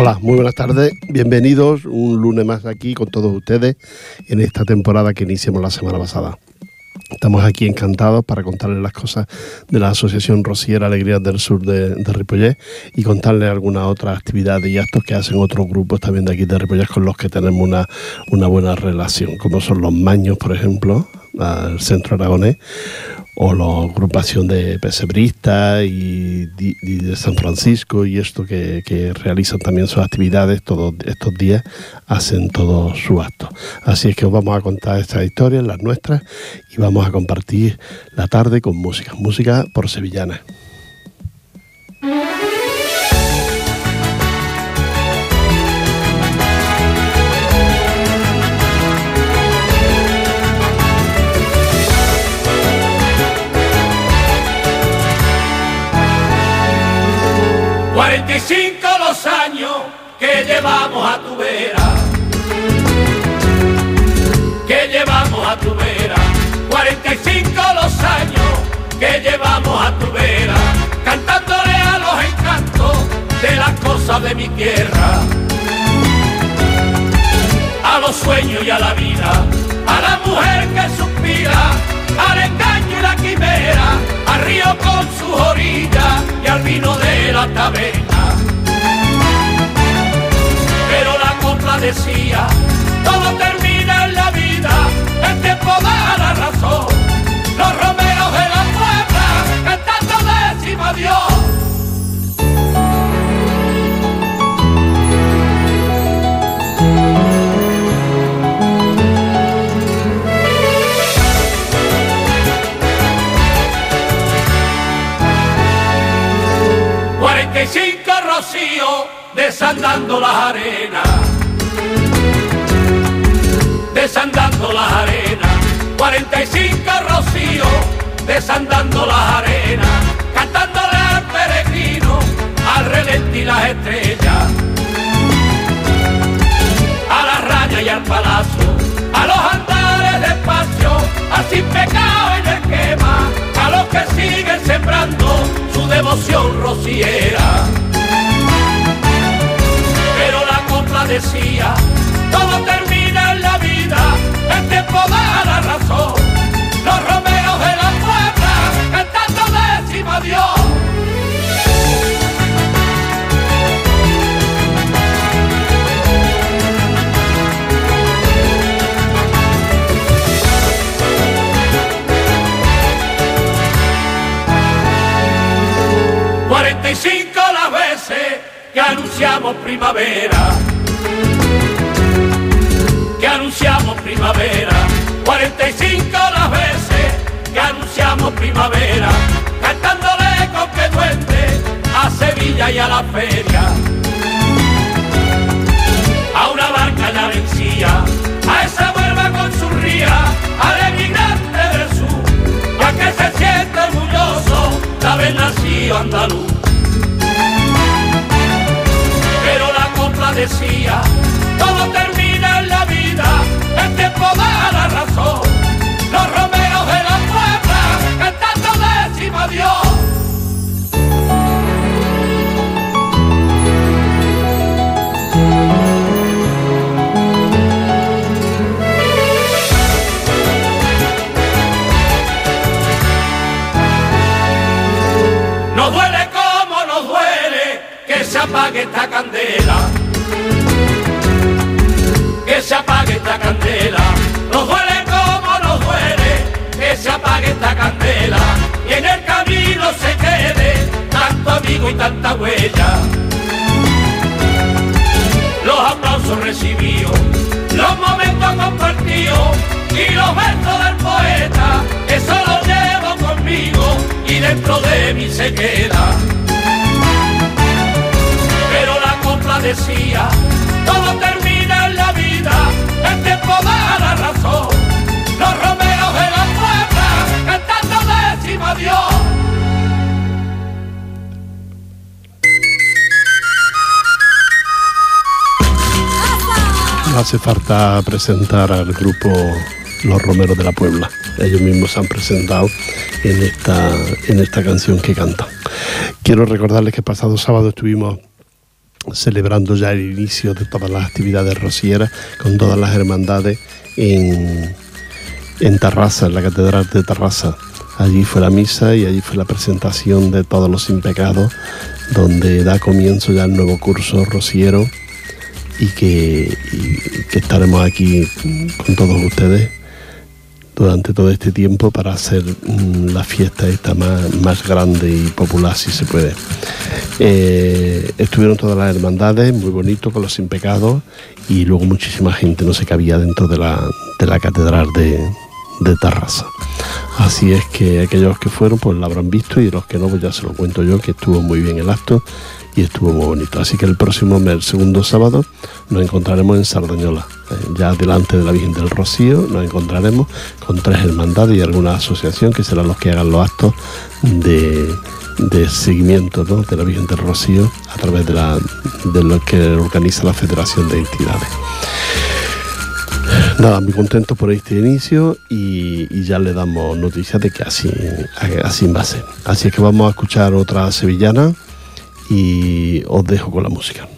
Hola, muy buenas tardes. Bienvenidos un lunes más aquí con todos ustedes en esta temporada que iniciamos la semana pasada. Estamos aquí encantados para contarles las cosas de la Asociación Rociera Alegrías del Sur de, de y contarles algunas otras actividades y actos que hacen otros grupos también de aquí de Ripollés con los que tenemos una, una buena relación, como son los Maños, por ejemplo, al Centro Aragonés, o la agrupación de pesebristas y, de San Francisco y esto que, realizan también sus actividades todos estos días, hacen todos sus actos. Así es que os vamos a contar estas historias, las nuestras, y vamos a compartir la tarde con música, música por sevillanas. 45 los años que llevamos a tu vera, que llevamos a tu vera, 45 los años que llevamos a tu vera, cantándole a los encantos de las cosas de mi tierra, a los sueños y a la vida, a la mujer que suspira, al engaño y la quimera, al río con sus orillas y al vino de la taberna. Decía, todo termina en la vida, el tiempo da la razón. Los romeros de la puebla cantando décima Dios. 45 rocío desandando las arenas, desandando las arenas, 45 rocío desandando las arenas, cantándole al peregrino, al relente y las estrellas, a la raya y al palacio, a los andares despacio, al sin pecado y el quema, a los que siguen sembrando devoción rociera. Pero la copla decía, todo termina tiempo da la razón. Los romeros de la puebla cantando décima Dios. las veces que anunciamos primavera. Que anunciamos primavera. 45 las veces que anunciamos primavera. Cantándole con que duende a Sevilla y a la feria. A una barca la vencía, a esa vuelva con su ría, al emigrante del sur, para que se sienta orgulloso de haber nacido andaluz. decía, todo termina en la vida, el tiempo da la razón. Los romeros de la puebla cantando décima Dios. Nos duele como nos duele que se apague esta candela se apague esta candela. Nos duele como nos duele que se apague esta candela. Y en el camino se quede tanto amigo y tanta huella. Los aplausos recibidos, los momentos compartidos y los versos del poeta, eso lo llevo conmigo y dentro de mí se queda. Pero la copla decía, todo termina hace falta presentar al grupo Los Romeros de la Puebla. Ellos mismos se han presentado en esta, en esta canción que cantan. Quiero recordarles que pasado sábado estuvimos celebrando ya el inicio de todas las actividades rocieras con todas las hermandades en, en Tarrasa, en la Catedral de Tarrasa. Allí fue la misa y allí fue la presentación de todos los impecados, donde da comienzo ya el nuevo curso rociero y que, estaremos aquí con todos ustedes durante todo este tiempo para hacer mm, la fiesta esta más, más grande y popular si se puede. Eh, estuvieron todas las hermandades, muy bonito, con los sin pecados y luego muchísima gente no se cabía dentro de la, de la catedral de, de Tarrasa. Así es que aquellos que fueron pues lo habrán visto y los que no pues ya se lo cuento yo que estuvo muy bien el acto y estuvo muy bonito. Así que el próximo mes, segundo sábado, nos encontraremos en Sardañola, eh, ya delante de la Virgen del Rocío, nos encontraremos con tres hermandades y alguna asociación que serán los que hagan los actos de, de seguimiento ¿no? de la Virgen del Rocío a través de, la, de lo que organiza la Federación de Entidades. Nada, muy contento por este inicio y, ya le damos noticias de que así, así va a ser. Así que vamos a escuchar otra sevillana y os dejo con la música.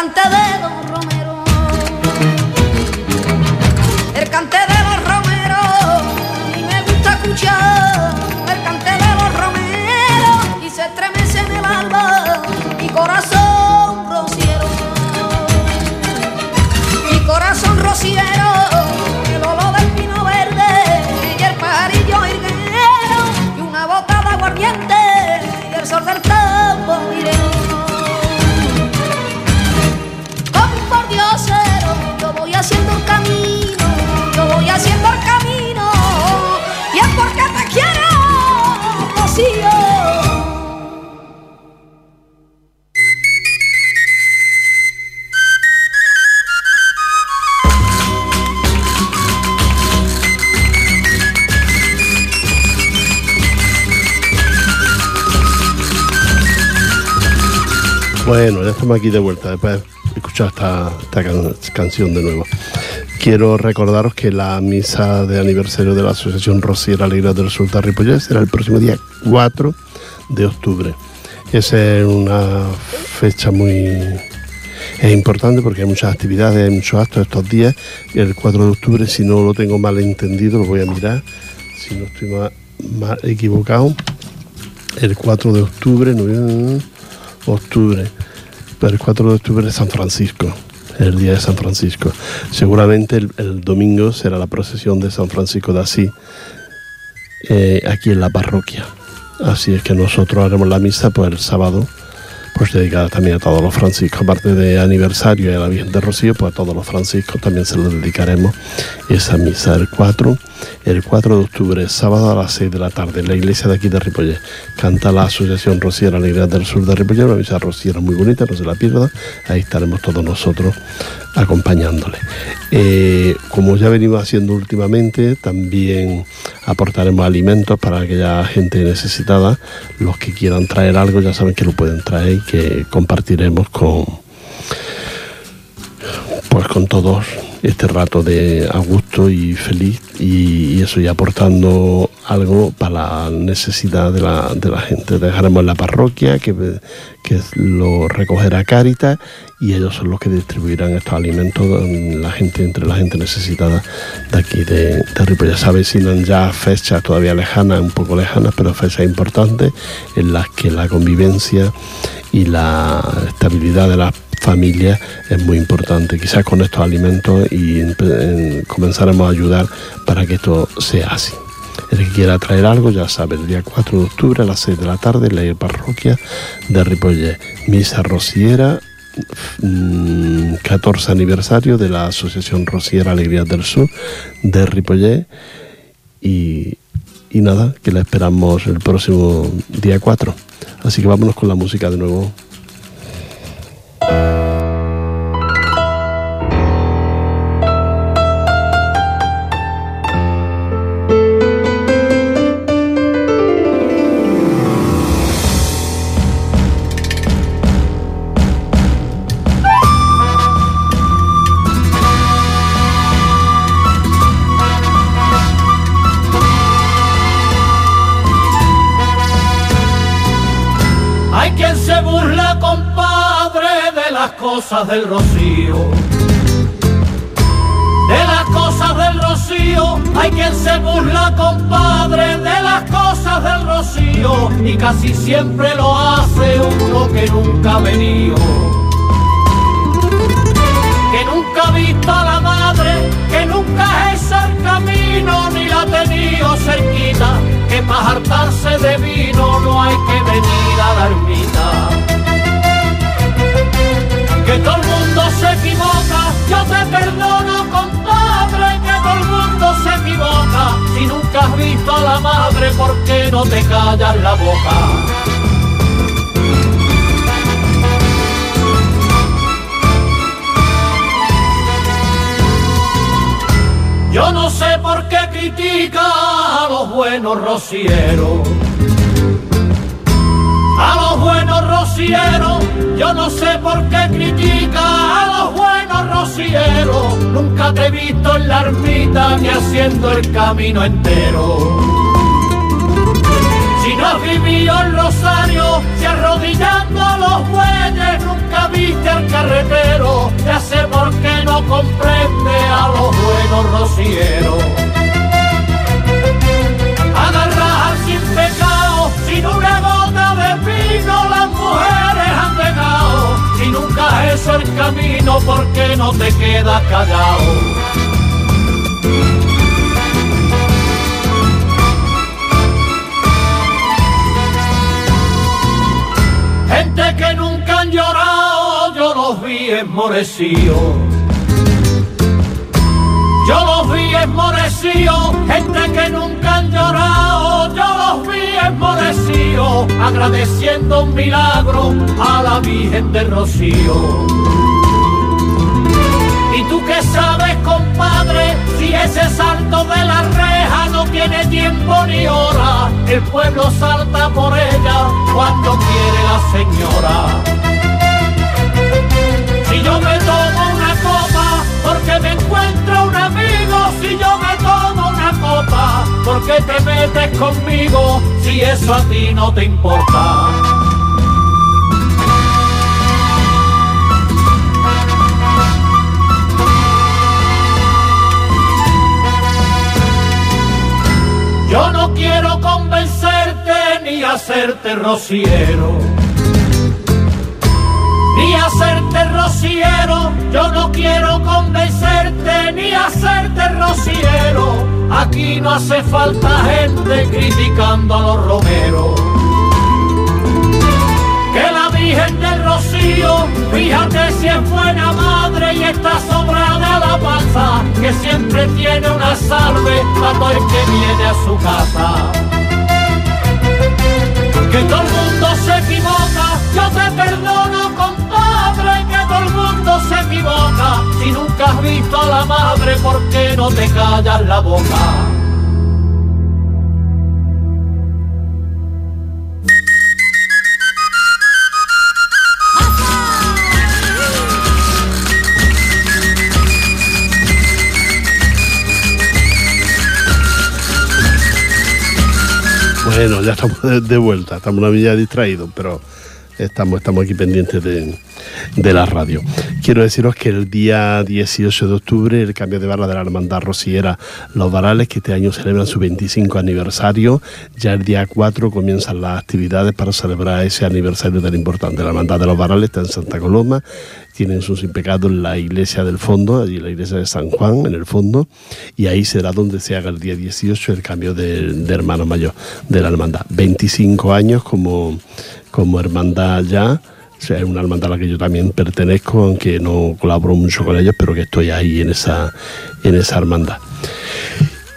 Haciendo el aquí de vuelta después de escuchar esta, canción de nuevo. Quiero recordaros que la misa de aniversario de la Asociación Rociera Alegría del Sur de Ripollet será el próximo día 4 de octubre. Esa es una fecha muy importante porque hay muchas actividades, hay muchos actos estos días. El 4 de octubre, si no lo tengo mal entendido, lo voy a mirar, si no estoy mal, equivocado. El 4 de octubre, no, octubre, el 4 de octubre es San Francisco, el día de San Francisco. Seguramente el, domingo será la procesión de San Francisco de Asís, eh, aquí en la parroquia. Así es que nosotros haremos la misa pues el sábado pues dedicada también a todos los franciscos, aparte de aniversario y a la Virgen de Rocío, pues a todos los franciscos también se lo dedicaremos esa misa el 4, el 4 de octubre, sábado a las 6 de la tarde, en la iglesia de aquí de Ripollet. Canta la Asociación Rociera Alegría del Sur de Ripollet, una misa rociera muy bonita, no se la pierda, ahí estaremos todos nosotros acompañándole. Eh, como ya venimos haciendo últimamente, también aportaremos alimentos para aquella gente necesitada. Los que quieran traer algo ya saben que lo pueden traer y que compartiremos con pues con todos este rato de a gusto y feliz y, eso y aportando algo para la necesidad de la, de la gente. Dejaremos la parroquia que, que lo recogerá Caritas y ellos son los que distribuirán estos alimentos la gente, entre la gente necesitada de aquí de, de Ya sabéis, sino ya fechas todavía lejanas, un poco lejanas, pero fechas importantes en las que la convivencia y la estabilidad de las familias es muy importante. Quizás con estos alimentos y comenzaremos a ayudar para que esto sea así. El que quiera traer algo, ya sabe, el día 4 de octubre a las 6 de la tarde, en la parroquia de Ripollet. Misa rociera 14 mm, aniversario de la Asociación Rociera Alegría del Sur de Ripollet y, y nada, que la esperamos el próximo día 4. Así que vámonos con la música de nuevo. Buenos rocieros a los buenos rocieros, yo no sé por qué critica a los buenos rocieros, nunca te he visto en la ermita ni haciendo el camino entero. Si no has vivido el rosario, si arrodillando a los bueyes nunca viste al carretero, ya sé por qué no comprende a los buenos rocieros. Sin una vino las mujeres han dejado. Si nunca es el camino, ¿por qué no te quedas callado? Gente que nunca han llorado, yo los vi enmorecidos. Yo los vi esmorecidos, gente que nunca han llorado, yo los vi esmorecidos, agradeciendo un milagro a la Virgen de Rocío. ¿Y tú qué sabes, compadre, si ese salto de la reja no tiene tiempo ni hora? El pueblo salta por ella cuando quiere la señora. si yo me tomo una copa, porque me encuentro si yo me tomo una copa, porque te metes conmigo, si eso a ti no te importa. Yo no quiero convencerte ni hacerte rociero ni hacerte rociero. Yo no quiero convencerte ni hacerte rociero. Aquí no hace falta gente criticando a los romeros. Que la Virgen del Rocío, fíjate si es buena madre y está sobrada la panza, que siempre tiene una salve para todo el que viene a su casa. Que todo el mundo se equivoca, yo te perdono con todo el mundo se equivoca. Si nunca has visto a la madre, ¿por qué no te callas la boca? Bueno, ya estamos de vuelta, estamos una villa distraídos, pero estamos, estamos aquí pendientes de, de la radio. Quiero deciros que el día 18 de octubre el cambio de barra de la Hermandad Rosiera Los Varales, que este año celebran su 25 aniversario, ya el día 4 comienzan las actividades para celebrar ese aniversario tan importante. La Hermandad de los Varales está en Santa Coloma, tienen sus impecados en la iglesia del fondo, allí la iglesia de San Juan, en el fondo, y ahí será donde se haga el día 18 el cambio de, de hermano mayor de la hermandad. 25 años como, como hermandad ya es una hermandad a la que yo también pertenezco, aunque no colaboro mucho con ellos, pero que estoy ahí en esa, en esa hermandad.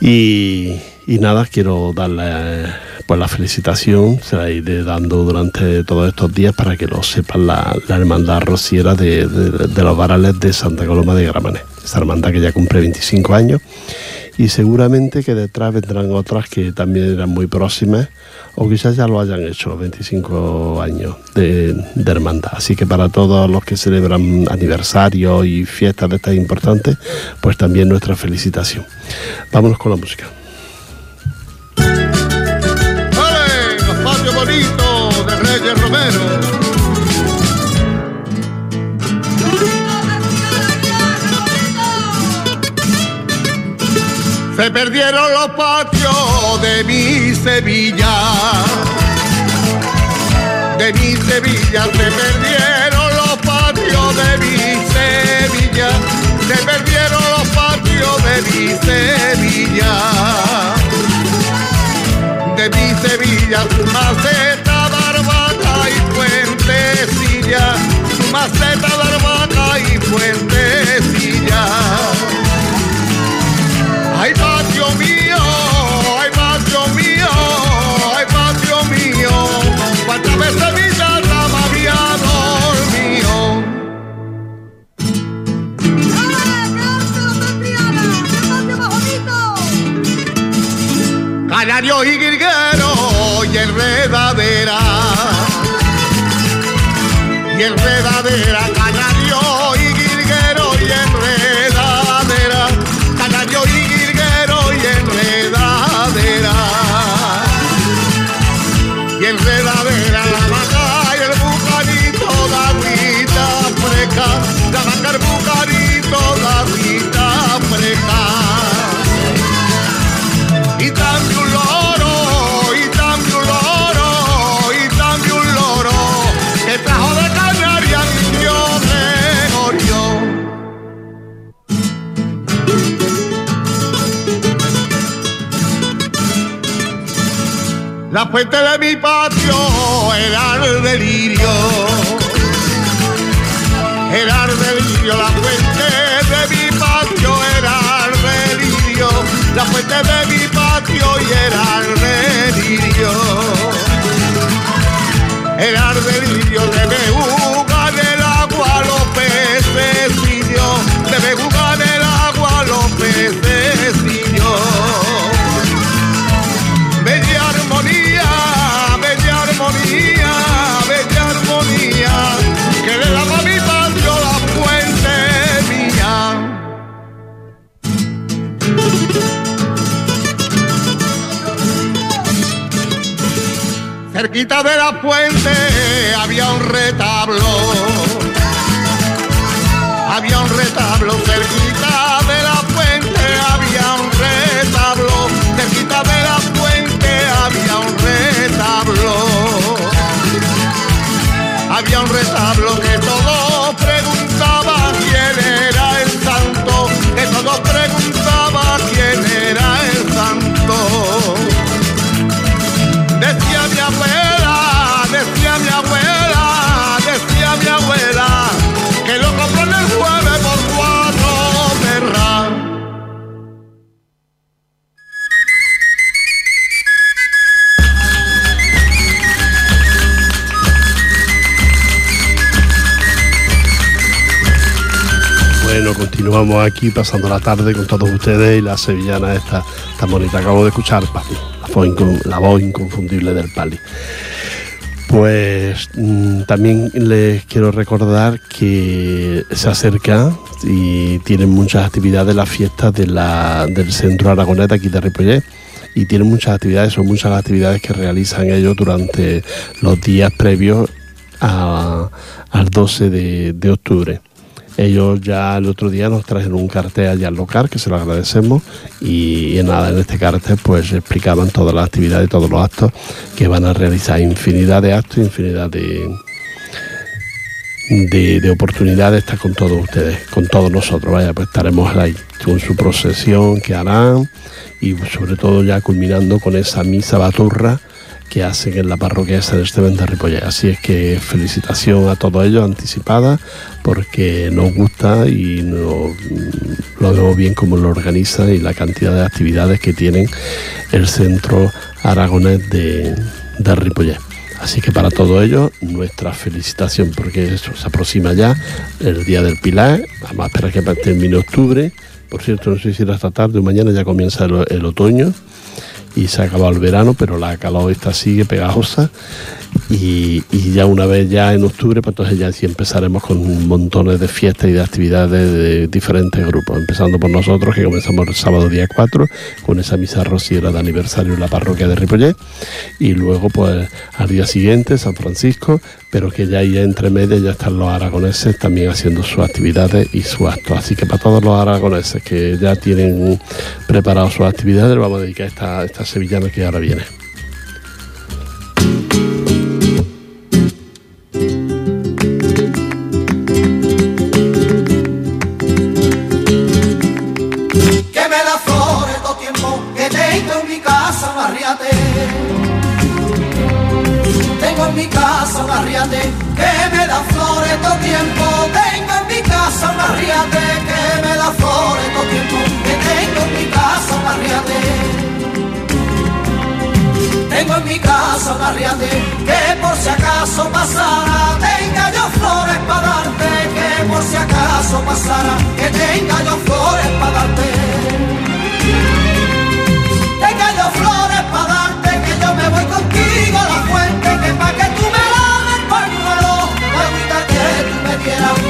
Y, nada, quiero darle pues la felicitación, se la iré dando durante todos estos días para que lo sepan la, hermandad rociera de, los varales de Santa Coloma de Gramanes. Esa hermandad que ya cumple 25 años y seguramente que detrás vendrán otras que también eran muy próximas o quizás ya lo hayan hecho los 25 años de, hermandad. Así que para todos los que celebran aniversarios y fiestas de estas importantes, pues también nuestra felicitación. Vámonos con la música. ¡Vale! bonito de Reyes Romero! Se perdieron los patios de mi Sevilla. De mi Sevilla se perdieron los patios de mi Sevilla. Se perdieron los patios de mi Sevilla. De mi Sevilla, su maceta, barbaca y fuentecilla. Su maceta, barbaca y fuentecilla. Canario y guirguero y enredadera, y enredadera, fuente de mi patio era el delirio. Era el delirio, la fuente de mi patio era el delirio. La fuente de mi patio y el delirio. Era el delirio de cerquita de la puente había un retablo. Había un retablo cerquita de la puente, había un retablo. Cerquita de la puente había un retablo. Había un retablo que continuamos aquí pasando la tarde con todos ustedes y la sevillana esta tan bonita. Acabo de escuchar Pali, la voz, inconfundible del Pali. Pues mm, también les quiero recordar que se acerca y tienen muchas actividades las fiestas del Centro Aragonés de aquí de Ripollet y tienen muchas actividades, son muchas las actividades que realizan ellos durante los días previos al 12 de, de octubre. Ellos ya el otro día nos trajeron un cartel allá al local, que se lo agradecemos, y, nada, en este cartel pues explicaban todas las actividades, todos los actos que van a realizar, infinidad de actos, infinidad de, de, de con todos ustedes, con todos nosotros, vaya, pues estaremos ahí con su procesión que harán y sobre todo ya culminando con esa misa baturra que hacen en la parroquia de San Esteban de Ripollet. Así es que felicitación a todos ellos anticipada porque nos gusta y lo vemos bien cómo lo organizan y la cantidad de actividades que tienen el Centro Aragonés de, de Ripollet. Así que para todo ello, nuestra felicitación, porque eso se aproxima ya el Día del Pilar, vamos a esperar que termine octubre, por cierto, no sé si era esta tarde o mañana ya comienza el otoño y se ha acabado el verano, pero la calor esta sigue pegajosa y, ya una vez ya en octubre, pues entonces ya sí empezaremos con montones de fiestas y de actividades de diferentes grupos, empezando por nosotros que comenzamos el sábado día 4 con esa misa rociera de aniversario en la parroquia de Ripollet y luego pues al día siguiente San Francisco, pero que ya ahí entre medias ya están los aragoneses también haciendo sus actividades y sus actos. Así que para todos los aragoneses que ya tienen preparadas sus actividades, vamos a dedicar esta, esta sevillana que ahora viene. Mi casa un que me da flores todo tiempo. Tengo en mi casa un arriate que me da flores todo tiempo. Que tengo en mi casa un arriate. Tengo en mi casa un que por si acaso pasara tenga yo flores para darte. Que por si acaso pasara que tenga yo flores para darte. Tenga yo flores para darte que yo me voy contigo a la fuente que tú me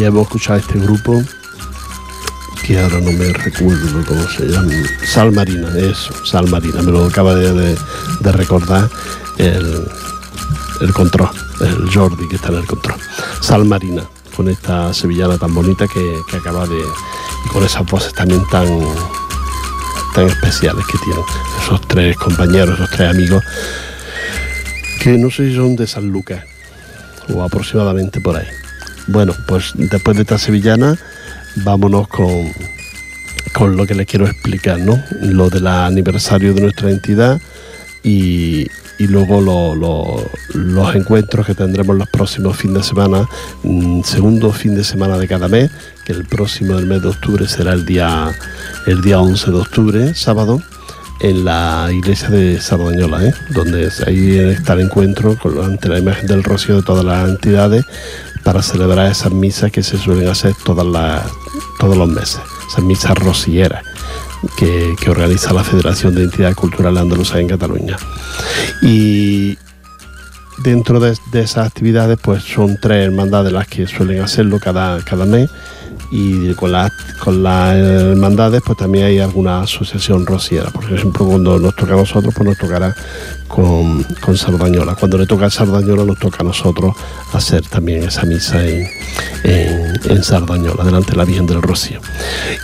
y hemos escuchado este grupo que ahora no me recuerdo cómo se llama. Sal Marina, eso, Sal Marina, me lo acaba de, recordar el, el control, el Jordi que está en el control. Sal Marina, con esta sevillana tan bonita que, que acaba de. con esas voces también tan tan especiales que tienen esos tres compañeros, esos tres amigos, que no sé si son de San Lucas o aproximadamente por ahí. Bueno, pues después de esta sevillana, vámonos con, con lo que les quiero explicar, ¿no? Lo del aniversario de nuestra entidad y, y luego lo- lo- los encuentros que tendremos los próximos fines de semana, mm, segundo fin de semana de cada mes, que el próximo del mes de octubre será el día, el día 11 de octubre, sábado en la iglesia de Sardañola, ¿eh? donde ahí está el encuentro con, ante la imagen del rocío de todas las entidades para celebrar esas misas que se suelen hacer todos los meses, esas misas que, que organiza la Federación de Entidades Culturales Andaluzas en Cataluña. Y dentro de, de esas actividades, pues son tres hermandades las que suelen hacerlo cada, cada mes y con las con las hermandades pues también hay alguna asociación rociera por ejemplo cuando nos toca a nosotros pues nos tocará con, con Sardañola. Cuando le toca a Sardañola nos toca a nosotros hacer también esa misa en, en, Sardañola delante de la Virgen del Rocío.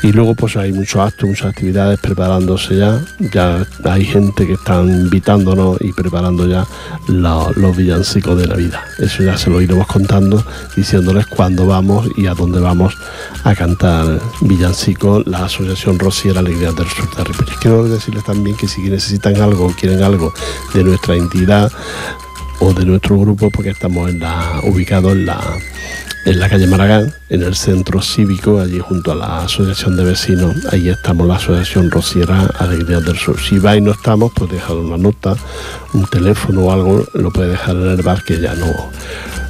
Y luego pues hay muchos actos muchas actividades preparándose ya ya hay gente que están invitándonos y preparando ya la- los villancicos de Navidad. Eso ya se lo iremos contando diciéndoles cuándo vamos y a dónde vamos a cantar villancico la Asociación Rociera Alegría del Sur de Ripollet. Quiero decirles también que si necesitan algo o quieren algo de nuestra entidad o de nuestro grupo, porque estamos ubicados en la, en la calle Maragán, en el centro cívico, allí junto a la Asociación de Vecinos, ahí estamos la Asociación Rociera Alegría del Sur. Si vais y no estamos, pues dejar una nota, un teléfono o algo, lo puede dejar en el bar que ya no,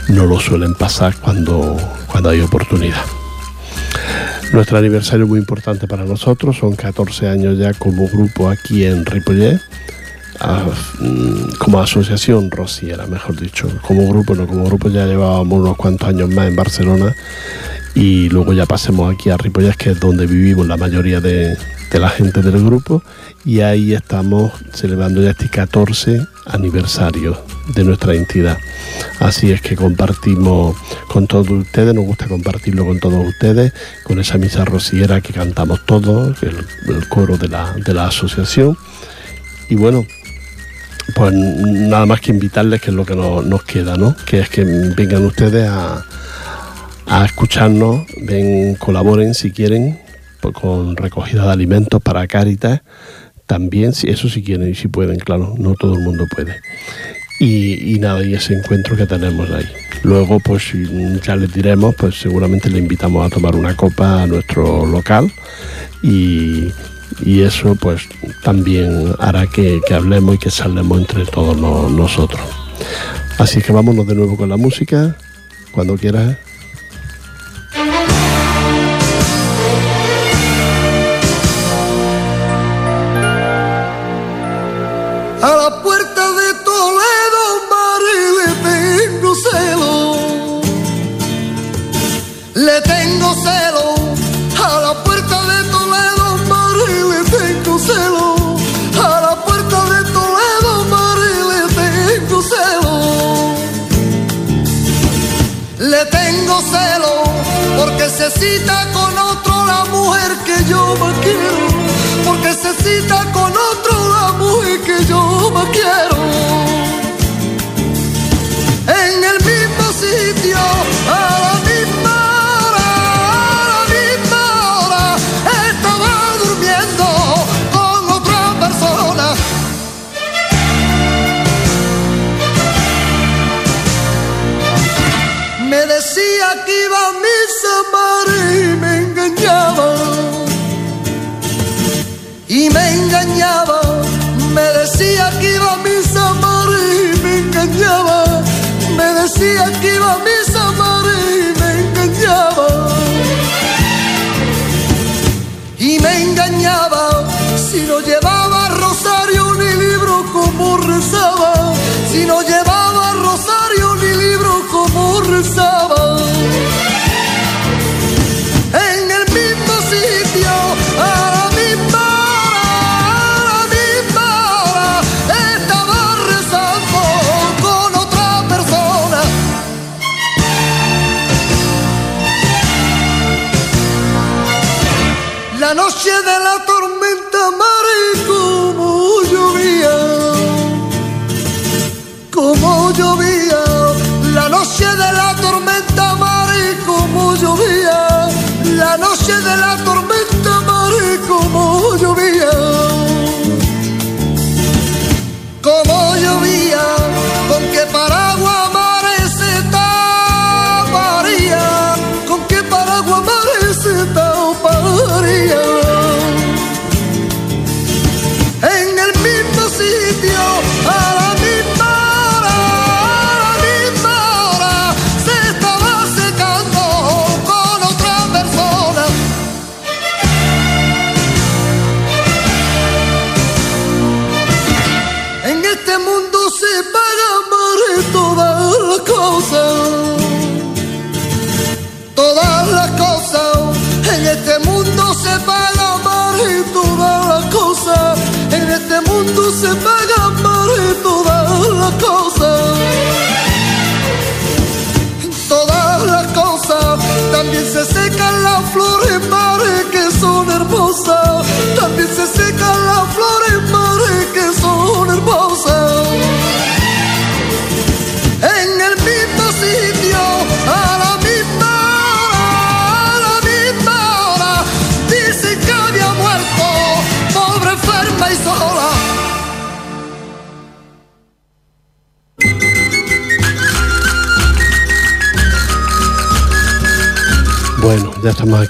no lo suelen pasar cuando, cuando hay oportunidad. Nuestro aniversario es muy importante para nosotros, son 14 años ya como grupo aquí en Ripollet, mm, como asociación rociera, mejor dicho. Como grupo, no, como grupo ya llevábamos unos cuantos años más en Barcelona y luego ya pasemos aquí a Ripollet, que es donde vivimos la mayoría de, de la gente del grupo y ahí estamos celebrando ya este 14 aniversario de nuestra entidad. Así es que compartimos con todos ustedes, nos gusta compartirlo con todos ustedes, con esa misa rociera que cantamos todos, el, el coro de la, de la asociación. Y bueno, pues nada más que invitarles, que es lo que nos, nos queda, ¿no? Que es que vengan ustedes a, a escucharnos, ven, colaboren si quieren con recogida de alimentos para Cáritas, también, eso si quieren y si pueden, claro, no todo el mundo puede. Y, y nada, y ese encuentro que tenemos ahí. Luego, pues ya les diremos, pues seguramente le invitamos a tomar una copa a nuestro local y, y eso pues también hará que, hablemos y que salgamos entre todos no- nosotros. Así que vámonos de nuevo con la música, cuando quieras.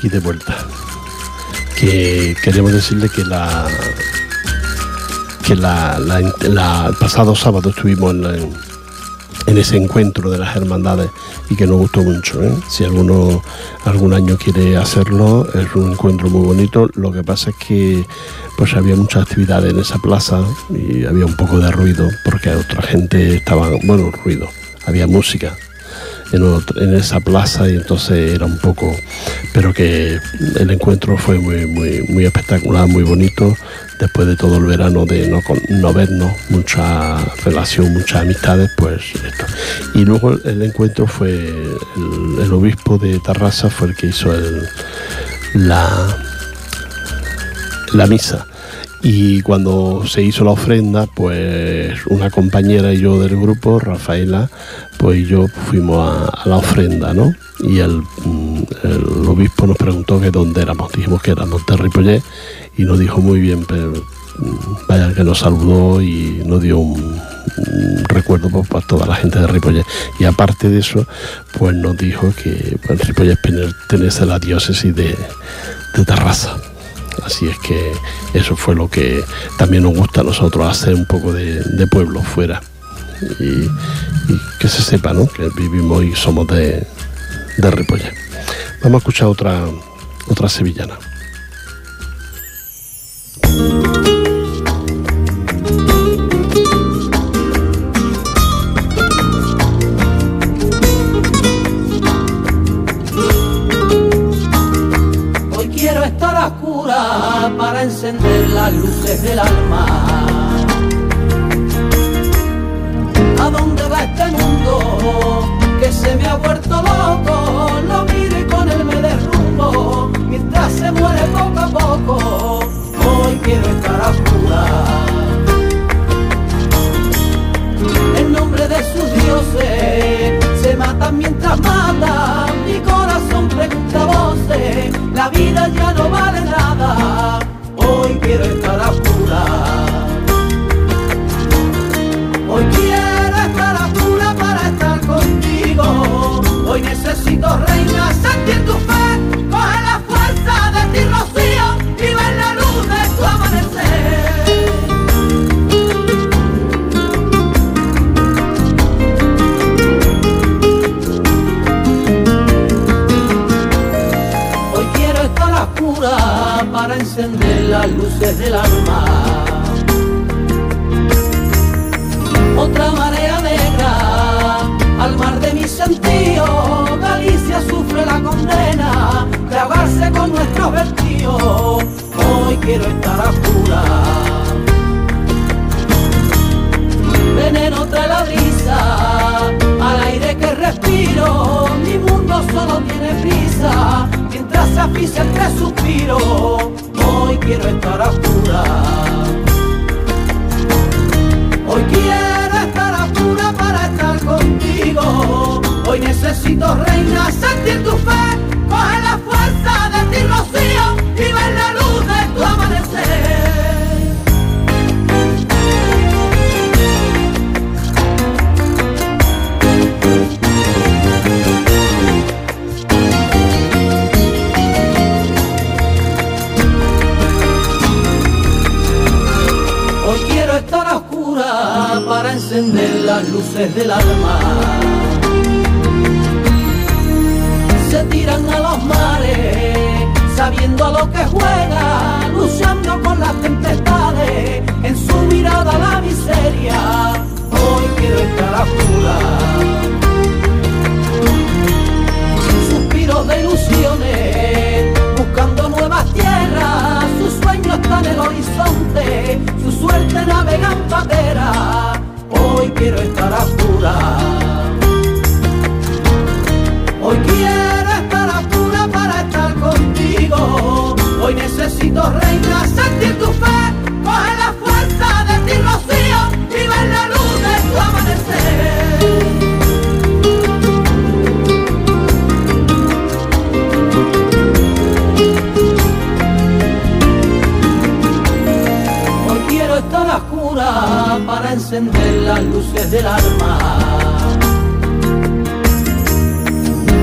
De vuelta. Que queremos decirle que la que la, la- la- el pasado sábado estuvimos en, en ese encuentro de las hermandades y que nos gustó mucho. ¿eh? Si alguno algún año quiere hacerlo, es un encuentro muy bonito. Lo que pasa es que pues había muchas actividades en esa plaza y había un poco de ruido porque otra gente estaba, bueno, ruido, había música en, ot- en esa plaza y entonces era un poco pero que el encuentro fue muy muy muy espectacular muy bonito después de todo el verano de no, no vernos mucha relación muchas amistades pues esto y luego el, encuentro fue el, obispo de Tarrasa fue el que hizo la la misa. Y cuando se hizo la ofrenda, pues una compañera y yo del grupo, Rafaela, pues yo fuimos a, la ofrenda, ¿no? Y el, mm, el obispo nos preguntó que dónde éramos. Dijimos que éramos de Ripollet y nos dijo muy bien, mm, vaya que nos saludó y nos dio un, recuerdo pues, para toda la gente de Ripollet. Y aparte de eso, pues nos dijo que pues, Ripollet pertenece a la diócesis de, de Tarrasa. Así es que eso fue lo que también nos gusta a nosotros, hacer un poco de, pueblo fuera. Y, que se sepa, ¿no? Que vivimos y somos de, de. Vamos a escuchar otra, otra sevillana. Luces del alma. ¿A dónde va este mundo que se me ha vuelto loco? Lo miro con él me derrumbo mientras se muere poco a poco. Hoy quiero estar a oscura. En nombre de sus dioses se matan mientras matan. Mi corazón pregunta voces, la vida ya luces del alma. Otra marea negra al mar de mis sentidos, Galicia sufre la condena de ahogarse con nuestros vestidos. Hoy quiero estar a pura. Veneno trae la brisa al aire que respiro, mi mundo solo tiene prisa mientras se aficia entre suspiros hoy quiero estar a. Hoy quiero estar a para estar contigo. Hoy necesito, reina, sentir tu fe. Las luces del alma. Se tiran a los mares, sabiendo a lo que juega, luchando con las tempestades, en su mirada la miseria. Hoy quiero estar a oscura. Suspiros de ilusiones, buscando nuevas tierras, sus sueños están en el horizonte, su suerte navega en patera. Hoy quiero estar a. Hoy quiero estar a para estar contigo. Hoy necesito, reina, sentir tu encender las luces del alma.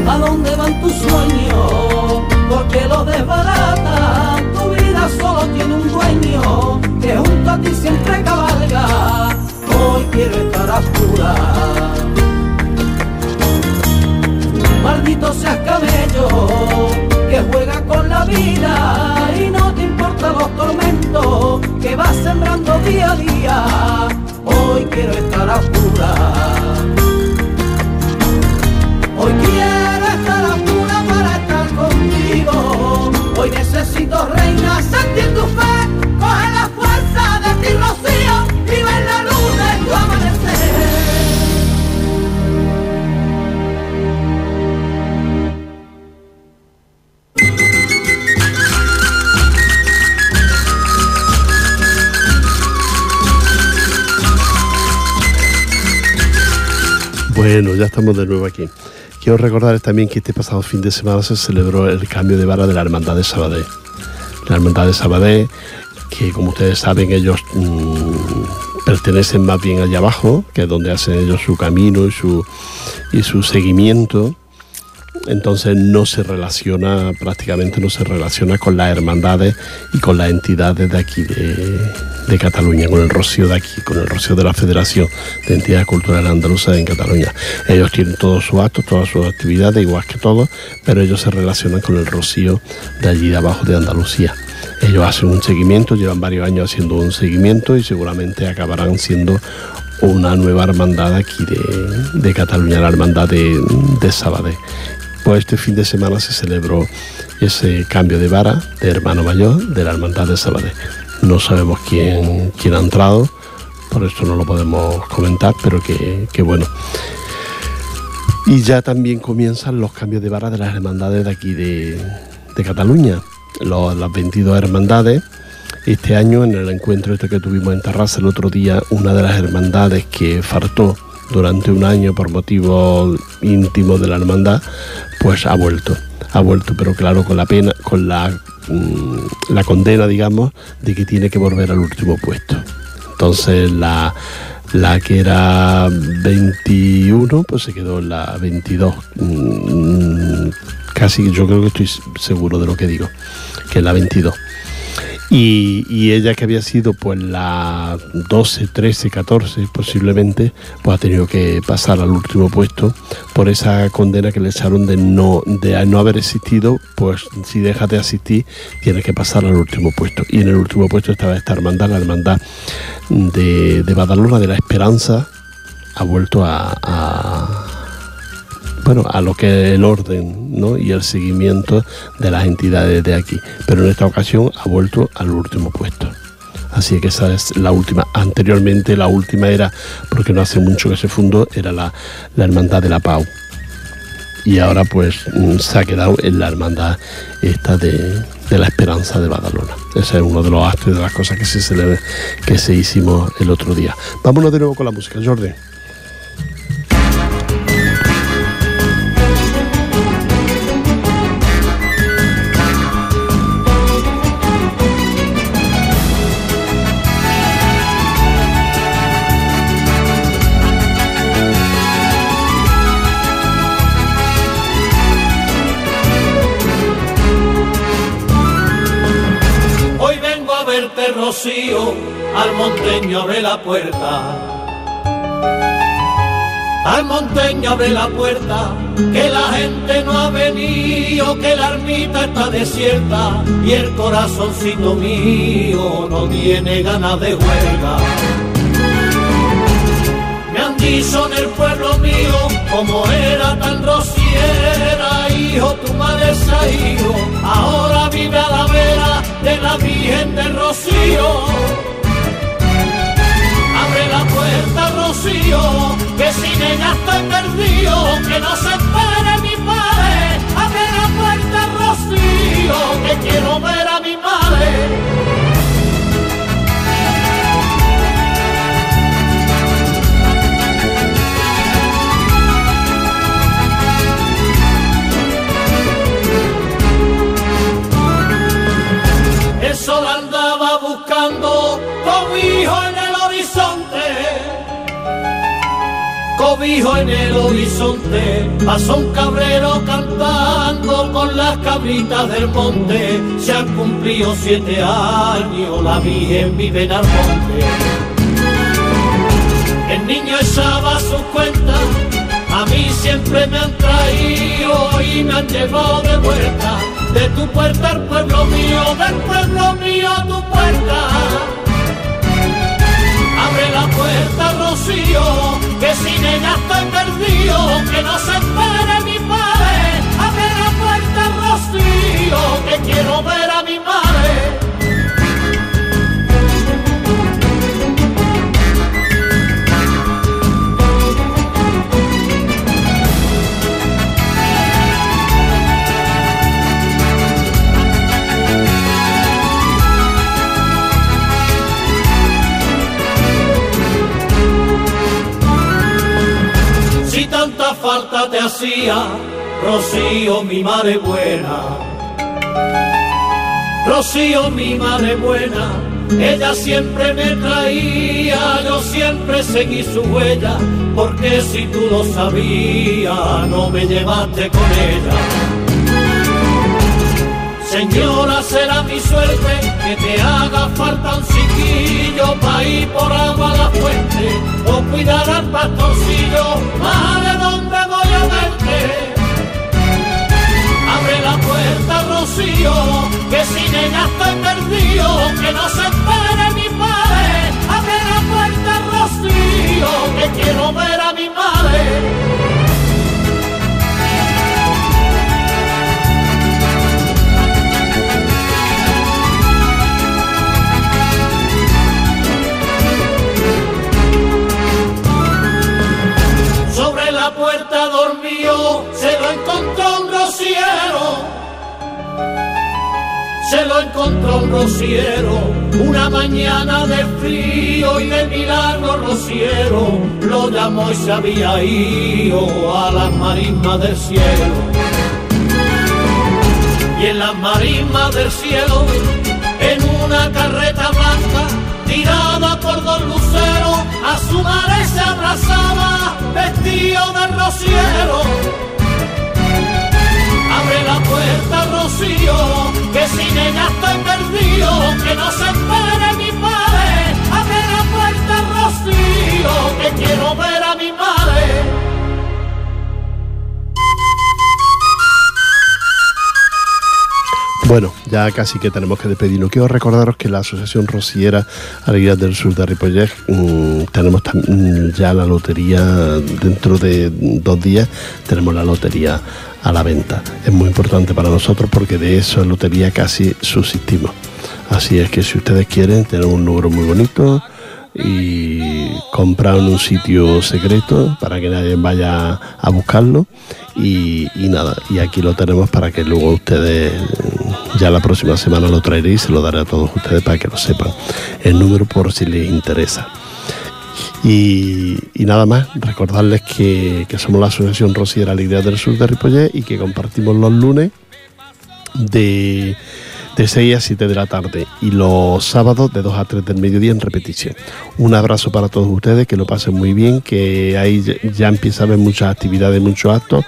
¿A dónde van tus sueños? Porque lo desbaratan. Tu vida solo tiene un dueño que junto a ti siempre cabalga. Hoy quiero estar a oscura. Maldito seas camello que juega con la vida y no te importan los tormentos que vas sembrando día a día. Estamos de nuevo aquí. Quiero recordarles también que este pasado fin de semana se celebró el cambio de vara de la Hermandad de Sabadell. La Hermandad de Sabadell, que como ustedes saben, ellos mm, pertenecen más bien allá abajo, que es donde hacen ellos su camino y su, y su seguimiento. Entonces no se relaciona, prácticamente no se relaciona con las hermandades y con las entidades de aquí de, Cataluña, con el rocío de aquí, con el rocío de la Federación de Entidades Culturales Andaluzas en Cataluña. Ellos tienen todos sus actos, todas sus actividades, igual que todos, pero ellos se relacionan con el rocío de allí de abajo de Andalucía. Ellos hacen un seguimiento, llevan varios años haciendo un seguimiento y seguramente acabarán siendo una nueva hermandad aquí de, de Cataluña, la hermandad de, de Sabadell. Pues este fin de semana se celebró ese cambio de vara de hermano mayor de la hermandad de Sabadell. No sabemos quién, quién ha entrado, por esto no lo podemos comentar, pero que, que bueno. Y ya también comienzan los cambios de vara de las hermandades de aquí de, de Cataluña. Los- las 22 hermandades. Este año, en el encuentro este que tuvimos en Terraza el otro día, una de las hermandades que faltó durante un año por motivos íntimos de la hermandad, pues ha vuelto. Ha vuelto, pero claro, con la pena, con la, mm, la condena, digamos, de que tiene que volver al último puesto. Entonces la, la que era 21, pues se quedó en la 22. Mm, Casi yo creo que estoy seguro de lo que digo, que es la 22. Y, ella que había sido pues la 12, 13, 14 posiblemente, pues ha tenido que pasar al último puesto por esa condena que le echaron de no, de no haber existido, pues si dejas de asistir tienes que pasar al último puesto. Y en el último puesto estaba esta hermandad, la hermandad de, de Badalona de la Esperanza, ha vuelto a- bueno, a lo que es el orden ¿no? y el seguimiento de las entidades de aquí. Pero en esta ocasión ha vuelto al último puesto. Así que esa es la última. Anteriormente la última era, porque no hace mucho que se fundó, era la, la Hermandad de la Pau. Y ahora pues mm, se ha quedado en la hermandad esta de, de la esperanza de Badalona. Ese es uno de los actos de las cosas que se, que se hicimos el otro día. Vámonos de nuevo con la música, Jordi. Puerta. Al monteño abre la puerta, que la gente no ha venido, que la ermita está desierta y el corazoncito mío no tiene ganas de huelga. Me han dicho en el pueblo mío como era tan rociera, hijo, tu madre se ha ido, ahora vive a la vera de la Virgen de Rocío. Que sin ella estoy perdido, que no se espere mi padre. Abre la puerta, Rocío, que quiero ver a mi madre. Cobijo en el horizonte, pasó un cabrero cantando con las cabritas del monte. Se han cumplido siete años, la Virgen vive en Almonte. El niño echaba sus cuentas, a mí siempre me han traído y me han llevado de vuelta. De tu puerta al pueblo mío, del pueblo mío a tu puerta. Abre la puerta, Rocío, que sin ella estoy perdido, que no se espere mi padre. Abre la puerta, Rocío, que quiero ver te hacía, Rocío, mi madre buena. Rocío, mi madre buena, ella siempre me traía, yo siempre seguí su huella, porque si tú lo sabías, no me llevaste con ella. Señora, será mi suerte que te haga falta un chiquillo pa' ir por agua a la fuente o cuidar al pastorcillo. Madre, ¿dónde voy a Abre la puerta, Rocío, que sin ella estoy perdido, que no se espere mi padre. Abre la puerta, Rocío, que quiero ver a mi madre. Se lo encontró un rociero. Se lo encontró un rociero, una mañana de frío y de milagro rociero. Lo llamó y se había ido a las marismas del cielo. Y en las marismas del cielo, en una carreta blanca, tirada por dos luceros, a su madre se abrazaba, vestido de rociero. Abre la puerta, Rocío, que sin ella estoy perdido, que no se espere mi padre. Abre la puerta, Rocío, que quiero ver a mi madre. Bueno, ya casi que tenemos que despedirnos. Quiero recordaros que la Asociación Rociera Alegría del Sur de Ripollet mm, tenemos mm, ya la lotería dentro de dos días, tenemos la lotería a la venta. Es muy importante para nosotros porque de esa lotería casi subsistimos. Así es que si ustedes quieren tener un número muy bonito, y comprar en un sitio secreto para que nadie vaya a buscarlo y, nada, y aquí lo tenemos para que luego ustedes ya la próxima semana lo traeré y se lo daré a todos ustedes para que lo sepan. El número por si les interesa. Y, nada más, recordarles que, que, somos la Asociación Rosiera Alegría del Sur de Ripollet y que compartimos los lunes de de 6 a 7 de la tarde y los sábados de 2 a 3 del mediodía en repetición. Un abrazo para todos ustedes, que lo pasen muy bien, que ahí ya empieza a haber muchas actividades, muchos actos,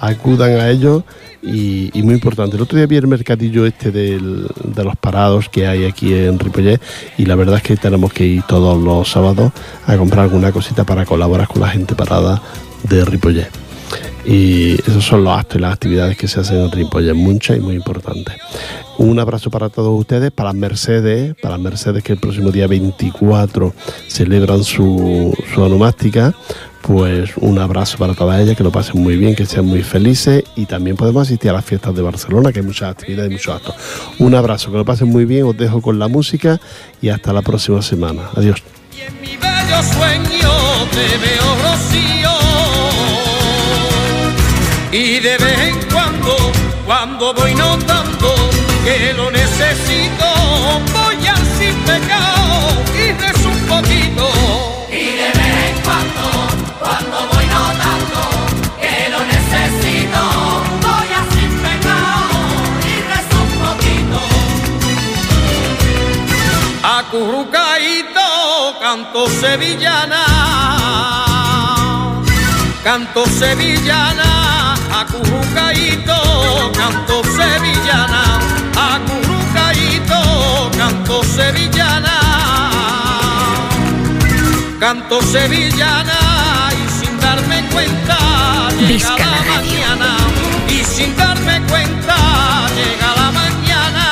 acudan a ellos y, muy importante. El otro día vi el mercadillo este de los parados que hay aquí en Ripollet y la verdad es que tenemos que ir todos los sábados a comprar alguna cosita para colaborar con la gente parada de Ripollet. Y esos son los actos y las actividades que se hacen en Ripollet, muchas y muy importantes. Un abrazo para todos ustedes, para Mercedes, para Mercedes que el próximo día 24 celebran su, su onomástica. Pues un abrazo para todas ellas, que lo pasen muy bien, que sean muy felices y también podemos asistir a las fiestas de Barcelona, que hay muchas actividades y muchos actos. Un abrazo, que lo pasen muy bien, os dejo con la música y hasta la próxima semana. Adiós. Y de vez en cuando, cuando voy notando que lo necesito, voy al sin pecado y rezo un poquito. Y de vez en cuando, cuando voy notando que lo necesito, voy al sin pecado y rezo un poquito. Acurrucaíto, canto sevillana, canto sevillana, acurrucaíto, canto sevillana. Acurrucadito, canto sevillana, canto sevillana y sin darme cuenta llega la mañana. Y sin darme cuenta llega la mañana.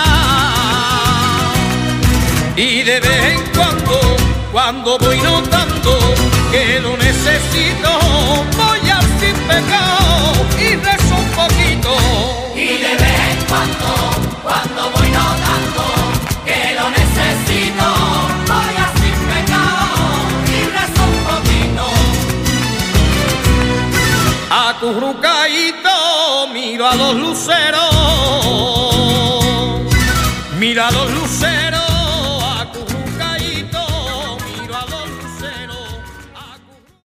Y de vez en cuando cuando voy notando que lo necesito y rezo un poquito. Y de vez en cuando, cuando voy no tanto, que lo necesito, voy a sin pecado y rezo un poquito. Acurrucadito, miro a los luceros, mira a los